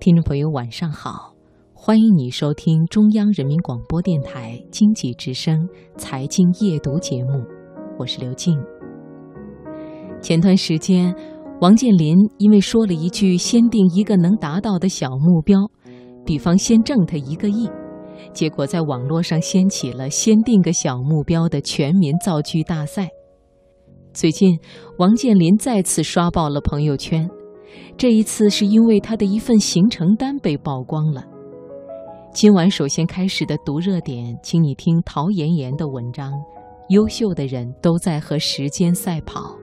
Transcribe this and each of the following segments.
听众朋友，晚上好！欢迎你收听中央人民广播电台经济之声财经夜读节目，我是刘静。前段时间，王健林因为说了一句“先定一个能达到的小目标”，比方先挣他一个亿，结果在网络上掀起了“先定个小目标”的全民造句大赛。最近，王健林再次刷爆了朋友圈。这一次是因为他的一份行程单被曝光了。今晚首先开始的读热点，请你听陶妍妍的文章：优秀的人都在和时间赛跑。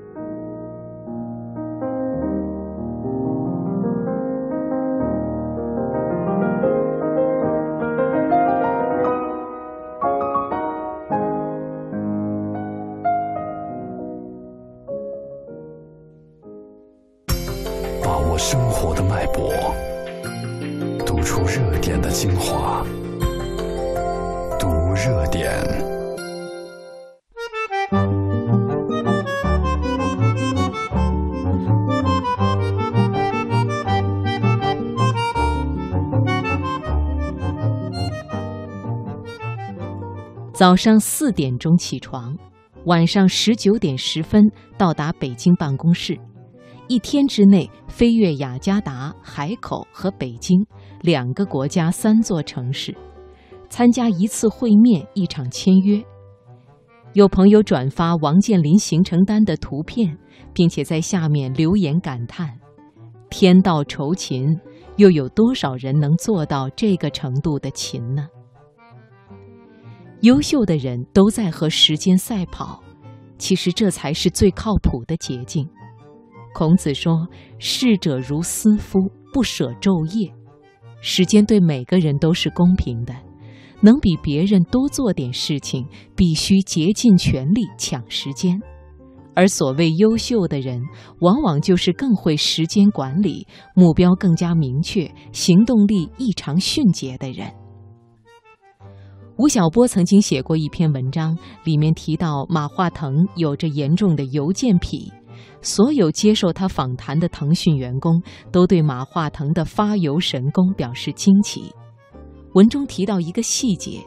生活的脉搏，读出热点的精华。读热点。早上四点钟起床，晚上十九点十分到达北京办公室。一天之内飞越雅加达、海口和北京两个国家三座城市，参加一次会面、一场签约。有朋友转发王健林行程单的图片，并且在下面留言感叹：“天道酬勤，又有多少人能做到这个程度的勤呢？”优秀的人都在和时间赛跑，其实这才是最靠谱的捷径。孔子说：“逝者如斯夫，不舍昼夜。”时间对每个人都是公平的，能比别人多做点事情，必须竭尽全力抢时间。而所谓优秀的人，往往就是更会时间管理、目标更加明确、行动力异常迅捷的人。吴晓波曾经写过一篇文章，里面提到马化腾有着严重的邮件癖。所有接受他访谈的腾讯员工都对马化腾的发邮神功表示惊奇。文中提到一个细节：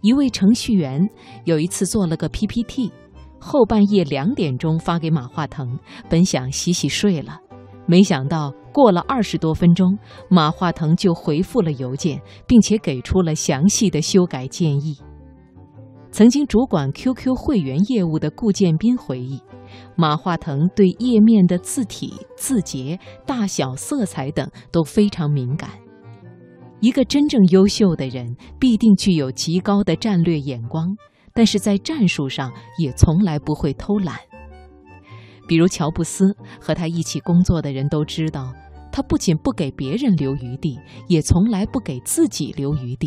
一位程序员有一次做了个 PPT，后半夜两点钟发给马化腾，本想洗洗睡了，没想到过了二十多分钟，马化腾就回复了邮件，并且给出了详细的修改建议。曾经主管 QQ 会员业务的顾建斌回忆。马化腾对页面的字体、字节、大小、色彩等都非常敏感。一个真正优秀的人，必定具有极高的战略眼光，但是在战术上也从来不会偷懒。比如乔布斯和他一起工作的人都知道，他不仅不给别人留余地，也从来不给自己留余地。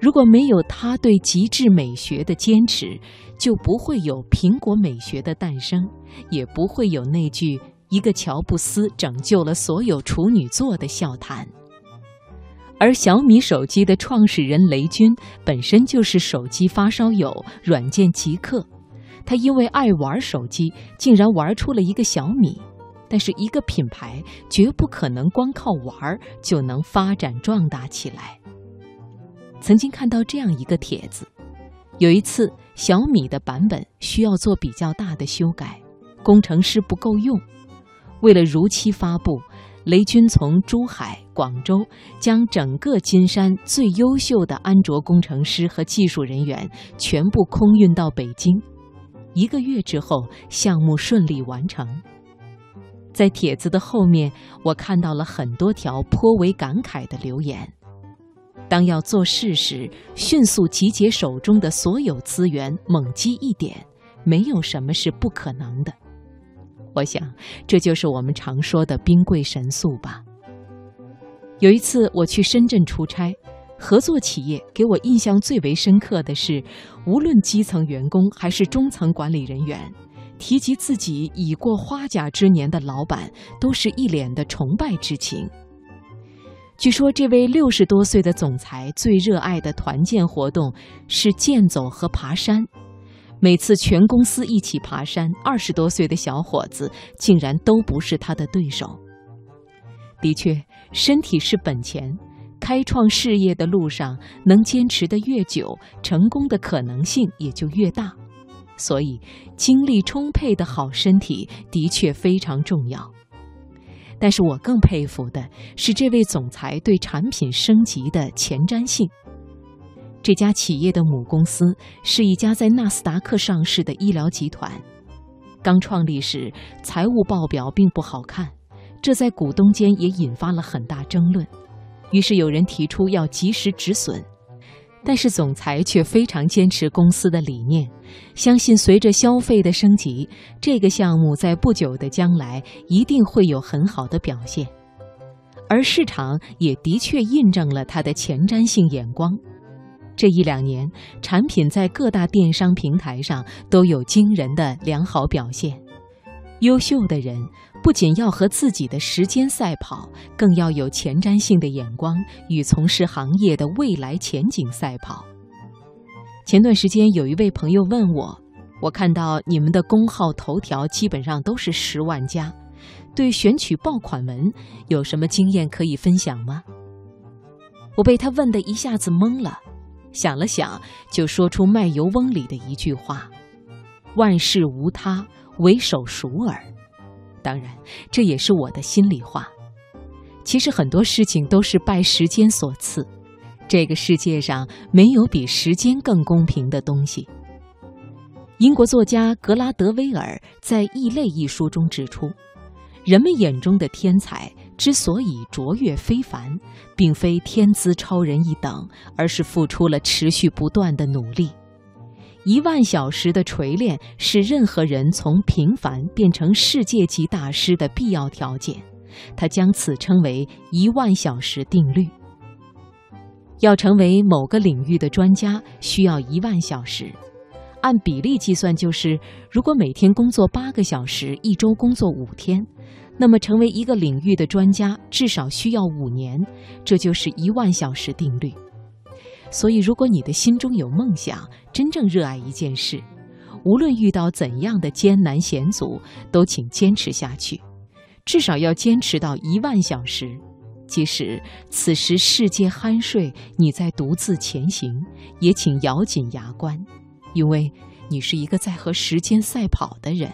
如果没有他对极致美学的坚持，就不会有苹果美学的诞生，也不会有那句“一个乔布斯拯救了所有处女座”的笑谈。而小米手机的创始人雷军本身就是手机发烧友、软件极客，他因为爱玩手机，竟然玩出了一个小米。但是，一个品牌绝不可能光靠玩就能发展壮大起来。曾经看到这样一个帖子，有一次小米的版本需要做比较大的修改，工程师不够用。为了如期发布，雷军从珠海、广州将整个金山最优秀的安卓工程师和技术人员全部空运到北京。一个月之后，项目顺利完成。在帖子的后面，我看到了很多条颇为感慨的留言。当要做事时，迅速集结手中的所有资源，猛击一点，没有什么是不可能的。我想，这就是我们常说的兵贵神速吧。有一次我去深圳出差，合作企业给我印象最为深刻的是，无论基层员工还是中层管理人员，提及自己已过花甲之年的老板，都是一脸的崇拜之情。据说，这位六十多岁的总裁最热爱的团建活动是健走和爬山。每次全公司一起爬山，二十多岁的小伙子竟然都不是他的对手。的确，身体是本钱，开创事业的路上能坚持的越久，成功的可能性也就越大。所以，精力充沛的好身体的确非常重要。但是我更佩服的是这位总裁对产品升级的前瞻性。这家企业的母公司是一家在纳斯达克上市的医疗集团，刚创立时财务报表并不好看，这在股东间也引发了很大争论。于是有人提出要及时止损。但是总裁却非常坚持公司的理念，相信随着消费的升级，这个项目在不久的将来一定会有很好的表现。而市场也的确印证了他的前瞻性眼光。这一两年，产品在各大电商平台上都有惊人的良好表现。优秀的人不仅要和自己的时间赛跑，更要有前瞻性的眼光与从事行业的未来前景赛跑。前段时间有一位朋友问我，我看到你们的公号头条基本上都是十万加，对选取爆款文有什么经验可以分享吗？我被他问得一下子懵了，想了想，就说出《卖油翁》里的一句话：“万事无他。”为手熟耳，当然，这也是我的心里话。其实很多事情都是拜时间所赐，这个世界上没有比时间更公平的东西。英国作家格拉德威尔在《异类》一书中指出，人们眼中的天才之所以卓越非凡，并非天资超人一等，而是付出了持续不断的努力。一万小时的锤炼是任何人从平凡变成世界级大师的必要条件，他将此称为“一万小时定律”。要成为某个领域的专家，需要一万小时，按比例计算，就是如果每天工作八个小时，一周工作五天，那么成为一个领域的专家至少需要五年，这就是一万小时定律。所以，如果你的心中有梦想，真正热爱一件事，无论遇到怎样的艰难险阻，都请坚持下去，至少要坚持到一万小时。即使此时世界酣睡，你在独自前行，也请咬紧牙关，因为你是一个在和时间赛跑的人。